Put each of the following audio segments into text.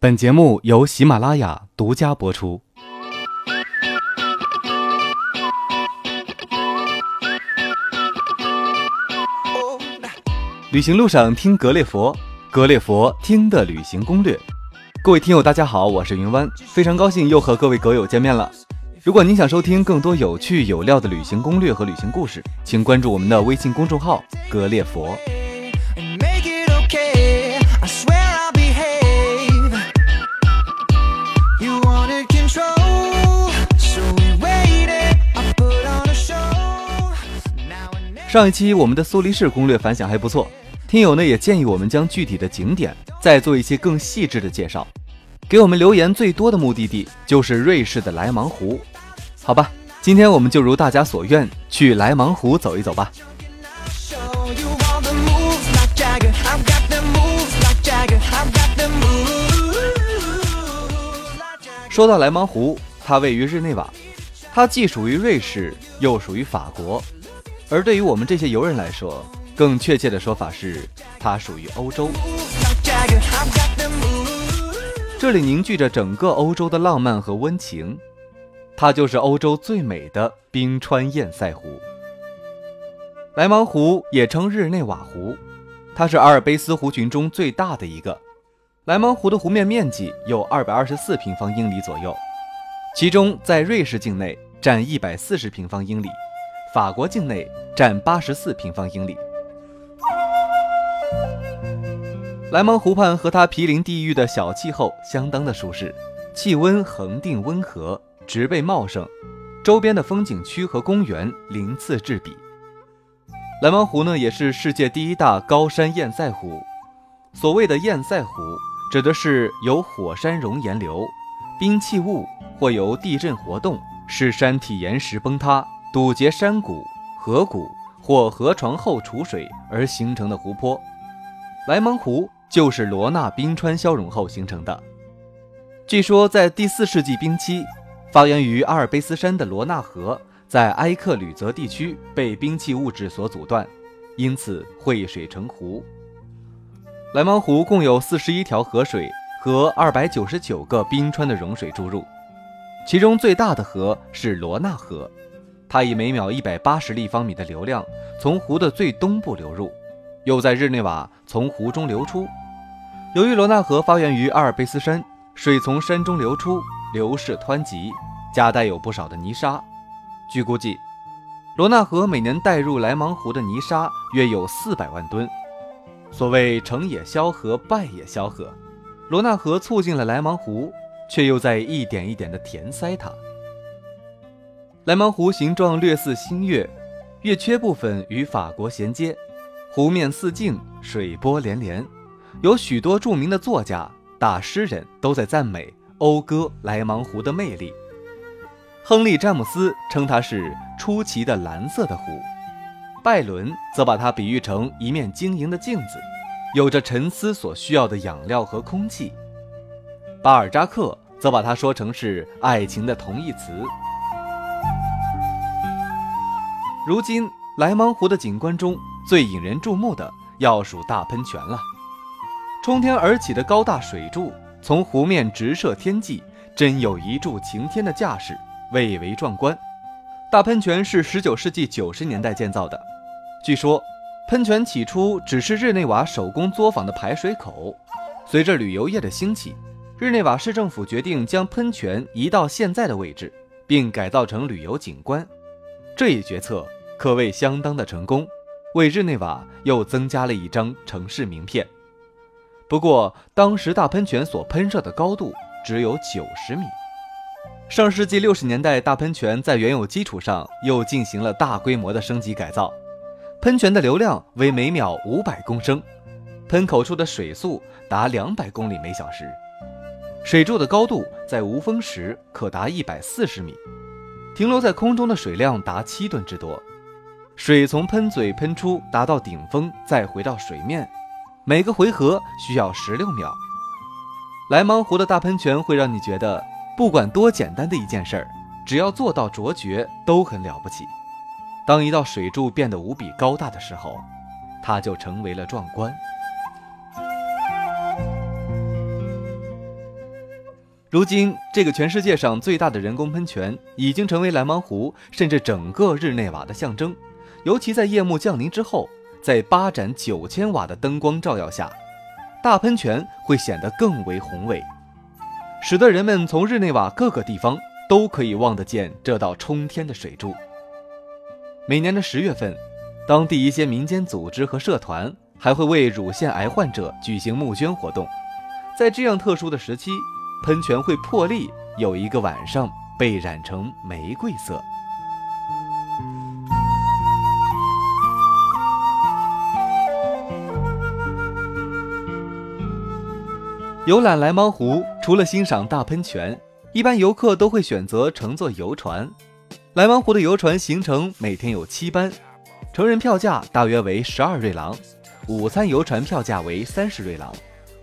本节目由喜马拉雅独家播出。旅行路上听格列佛，格列佛听的旅行攻略。各位听友，大家好，我是云湾，非常高兴又和各位格友见面了。如果您想收听更多有趣有料的旅行攻略和旅行故事，请关注我们的微信公众号“格列佛”。上一期我们的苏黎世攻略反响还不错，听友呢也建议我们将具体的景点再做一些更细致的介绍。给我们留言最多的目的地就是瑞士的莱芒湖，好吧，今天我们就如大家所愿去莱芒湖走一走吧。说到莱芒湖，它位于日内瓦，它既属于瑞士，又属于法国。而对于我们这些游人来说，更确切的说法是，它属于欧洲。这里凝聚着整个欧洲的浪漫和温情，它就是欧洲最美的冰川堰塞湖。莱芒湖也称日内瓦湖，它是阿尔卑斯湖群中最大的一个。莱芒湖的湖面面积有二百二十四平方英里左右，其中在瑞士境内占一百四十平方英里。法国境内占八十四平方英里。莱芒湖畔和它毗邻地域的小气候相当的舒适，气温恒定温和，植被茂盛，周边的风景区和公园鳞次栉比。莱芒湖呢，也是世界第一大高山堰塞湖。所谓的堰塞湖，指的是由火山熔岩流、冰气雾或由地震活动使山体岩石崩塌。堵截山谷、河谷或河床后储水而形成的湖泊，莱芒湖就是罗纳冰川消融后形成的。据说，在第四世纪冰期，发源于阿尔卑斯山的罗纳河在埃克吕泽地区被冰气物质所阻断，因此汇水成湖。莱芒湖共有四十一条河水和二百九十九个冰川的融水注入，其中最大的河是罗纳河。它以每秒一百八十立方米的流量从湖的最东部流入，又在日内瓦从湖中流出。由于罗纳河发源于阿尔卑斯山，水从山中流出，流势湍急，夹带有不少的泥沙。据估计，罗纳河每年带入莱芒湖的泥沙约有四百万吨。所谓成也萧何，败也萧何，罗纳河促进了莱芒湖，却又在一点一点地填塞它。莱芒湖形状略似新月，月缺部分与法国衔接，湖面似镜，水波连连。有许多著名的作家、大诗人都在赞美、讴歌莱芒湖的魅力。亨利·詹姆斯称它是出奇的蓝色的湖，拜伦则把它比喻成一面晶莹的镜子，有着沉思所需要的养料和空气。巴尔扎克则把它说成是爱情的同义词。如今，莱芒湖的景观中最引人注目的要数大喷泉了。冲天而起的高大水柱从湖面直射天际，真有一柱擎天的架势，蔚为壮观。大喷泉是19世纪90年代建造的。据说，喷泉起初只是日内瓦手工作坊的排水口。随着旅游业的兴起，日内瓦市政府决定将喷泉移到现在的位置，并改造成旅游景观。这一决策。可谓相当的成功，为日内瓦又增加了一张城市名片。不过，当时大喷泉所喷射的高度只有九十米。上世纪六十年代，大喷泉在原有基础上又进行了大规模的升级改造。喷泉的流量为每秒五百公升，喷口处的水速达两百公里每小时，水柱的高度在无风时可达一百四十米，停留在空中的水量达七吨之多。水从喷嘴喷出，达到顶峰，再回到水面，每个回合需要十六秒。莱芒湖的大喷泉会让你觉得，不管多简单的一件事儿，只要做到卓绝，都很了不起。当一道水柱变得无比高大的时候，它就成为了壮观。如今，这个全世界上最大的人工喷泉已经成为莱芒湖甚至整个日内瓦的象征。尤其在夜幕降临之后，在八盏九千瓦的灯光照耀下，大喷泉会显得更为宏伟，使得人们从日内瓦各个地方都可以望得见这道冲天的水柱。每年的十月份，当地一些民间组织和社团还会为乳腺癌患者举行募捐活动。在这样特殊的时期。喷泉会破例有一个晚上被染成玫瑰色。游览莱芒湖，除了欣赏大喷泉，一般游客都会选择乘坐游船。莱芒湖的游船行程每天有七班，成人票价大约为十二瑞郎，午餐游船票价为三十瑞郎，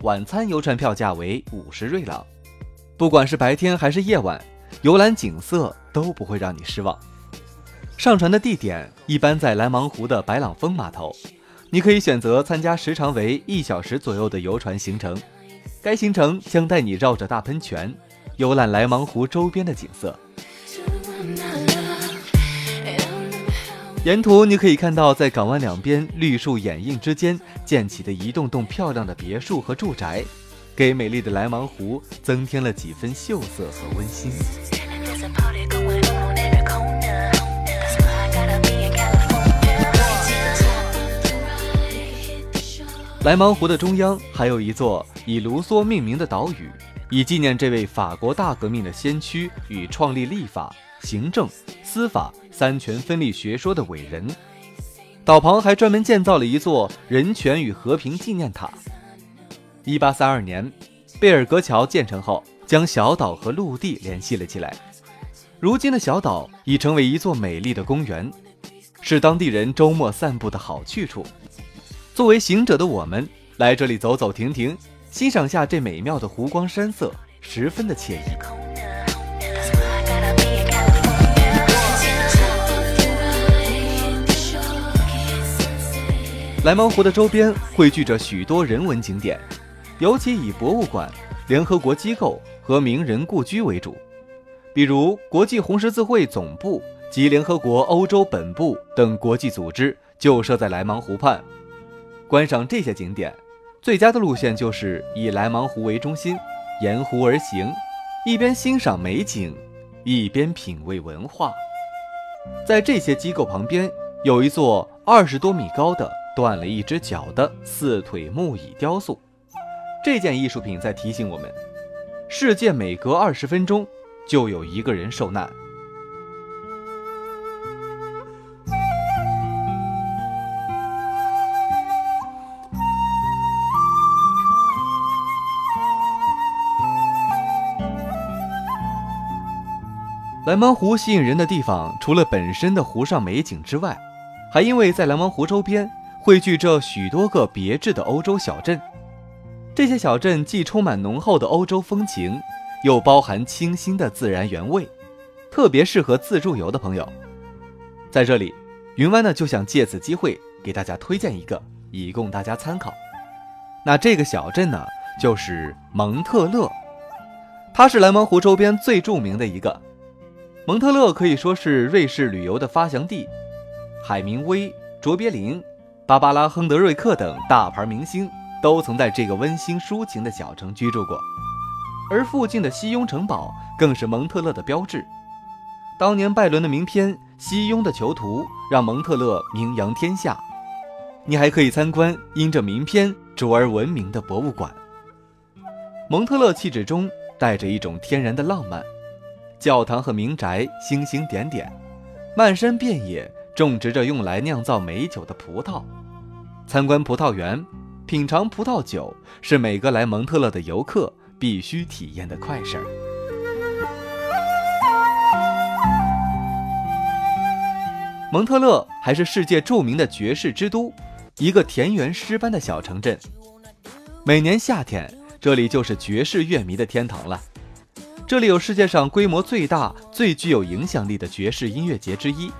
晚餐游船票价为五十瑞郎。不管是白天还是夜晚，游览景色都不会让你失望。上船的地点一般在莱芒湖的白朗峰码头，你可以选择参加时长为一小时左右的游船行程。该行程将带你绕着大喷泉，游览莱芒湖周边的景色。沿途你可以看到在港湾两边绿树掩映之间建起的一栋栋漂亮的别墅和住宅。给美丽的莱芒湖增添了几分秀色和温馨。莱芒湖的中央还有一座以卢梭命名的岛屿，以纪念这位法国大革命的先驱与创立立法、行政、司法三权分立学说的伟人。岛旁还专门建造了一座人权与和平纪念塔。一八三二年，贝尔格桥建成后，将小岛和陆地联系了起来。如今的小岛已成为一座美丽的公园，是当地人周末散步的好去处。作为行者的我们，来这里走走停停，欣赏下这美妙的湖光山色，十分的惬意。莱芒湖的周边汇聚着许多人文景点。尤其以博物馆、联合国机构和名人故居为主，比如国际红十字会总部及联合国欧洲本部等国际组织就设在莱芒湖畔。观赏这些景点，最佳的路线就是以莱芒湖为中心，沿湖而行，一边欣赏美景，一边品味文化。在这些机构旁边，有一座二十多米高的断了一只脚的四腿木椅雕塑。这件艺术品在提醒我们：世界每隔二十分钟就有一个人受难。莱芒湖吸引人的地方，除了本身的湖上美景之外，还因为在莱芒湖周边汇聚着许多个别致的欧洲小镇。这些小镇既充满浓厚的欧洲风情，又包含清新的自然原味，特别适合自助游的朋友。在这里，云湾呢就想借此机会给大家推荐一个，以供大家参考。那这个小镇呢，就是蒙特勒，它是莱芒湖周边最著名的一个。蒙特勒可以说是瑞士旅游的发祥地，海明威、卓别林、芭芭拉·亨德瑞克等大牌明星。都曾在这个温馨抒情的小城居住过，而附近的西雍城堡更是蒙特勒的标志。当年拜伦的名篇《西雍的囚徒》让蒙特勒名扬天下。你还可以参观因这名篇主而闻名的博物馆。蒙特勒气质中带着一种天然的浪漫，教堂和民宅星星点点，漫山遍野种植着用来酿造美酒的葡萄。参观葡萄园。品尝葡萄酒是每个来蒙特勒的游客必须体验的快事儿。蒙特勒还是世界著名的爵士之都，一个田园诗般的小城镇。每年夏天，这里就是爵士乐迷的天堂了。这里有世界上规模最大、最具有影响力的爵士音乐节之一，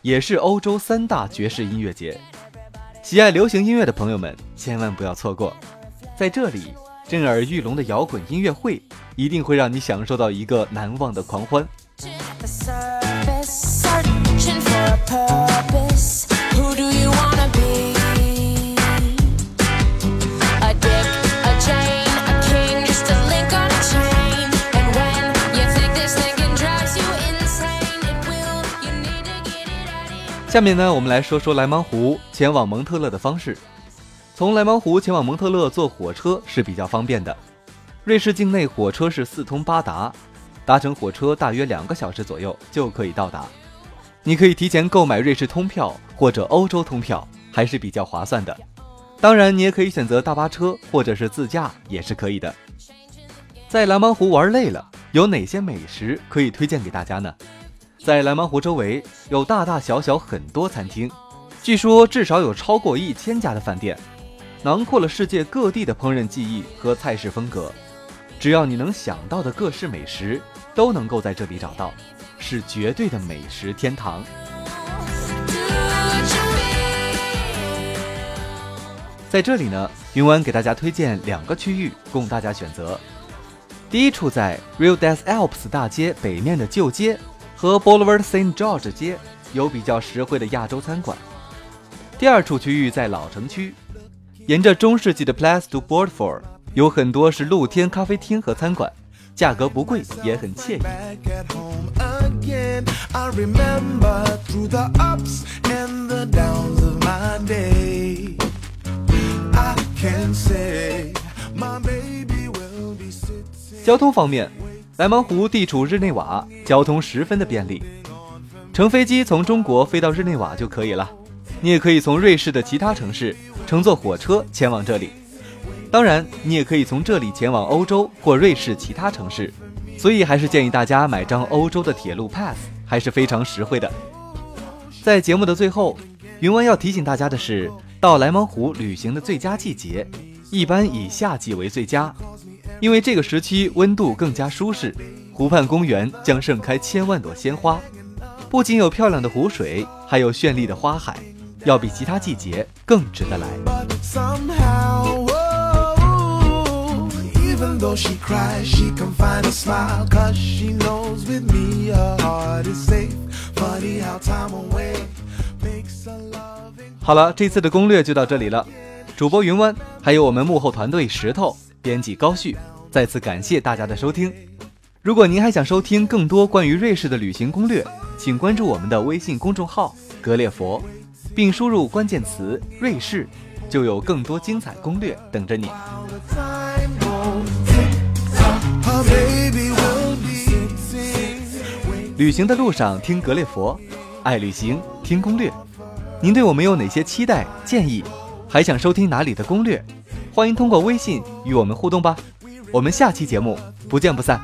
也是欧洲三大爵士音乐节。喜爱流行音乐的朋友们千万不要错过，在这里震耳欲聋的摇滚音乐会一定会让你享受到一个难忘的狂欢。下面呢，我们来说说莱芒湖前往蒙特勒的方式。从莱芒湖前往蒙特勒坐火车是比较方便的。瑞士境内火车是四通八达，搭乘火车大约两个小时左右就可以到达。你可以提前购买瑞士通票或者欧洲通票，还是比较划算的。当然，你也可以选择大巴车或者是自驾，也是可以的。在莱芒湖玩累了，有哪些美食可以推荐给大家呢？在莱芒湖周围有大大小小很多餐厅，据说至少有超过一千家的饭店，囊括了世界各地的烹饪技艺和菜式风格。只要你能想到的各式美食，都能够在这里找到，是绝对的美食天堂。在这里呢，云湾给大家推荐两个区域供大家选择。第一处在 Rio des Alpes 大街北面的旧街。和 Boulevard Saint George 街有比较实惠的亚洲餐馆。第二处区域在老城区，沿着中世纪的 Place to Boardford，有很多是露天咖啡厅和餐馆，价格不贵，也很惬意。交通方面。莱芒湖地处日内瓦，交通十分的便利。乘飞机从中国飞到日内瓦就可以了。你也可以从瑞士的其他城市乘坐火车前往这里。当然，你也可以从这里前往欧洲或瑞士其他城市。所以还是建议大家买张欧洲的铁路 pass，还是非常实惠的。在节目的最后，云湾要提醒大家的是，到莱芒湖旅行的最佳季节，一般以夏季为最佳。因为这个时期温度更加舒适，湖畔公园将盛开千万朵鲜花，不仅有漂亮的湖水，还有绚丽的花海，要比其他季节更值得来。好了，这次的攻略就到这里了，主播云湾，还有我们幕后团队石头，编辑高旭。再次感谢大家的收听。如果您还想收听更多关于瑞士的旅行攻略，请关注我们的微信公众号“格列佛”，并输入关键词“瑞士”，就有更多精彩攻略等着你。旅行的路上听格列佛，爱旅行听攻略。您对我们有哪些期待建议？还想收听哪里的攻略？欢迎通过微信与我们互动吧。我们下期节目不见不散。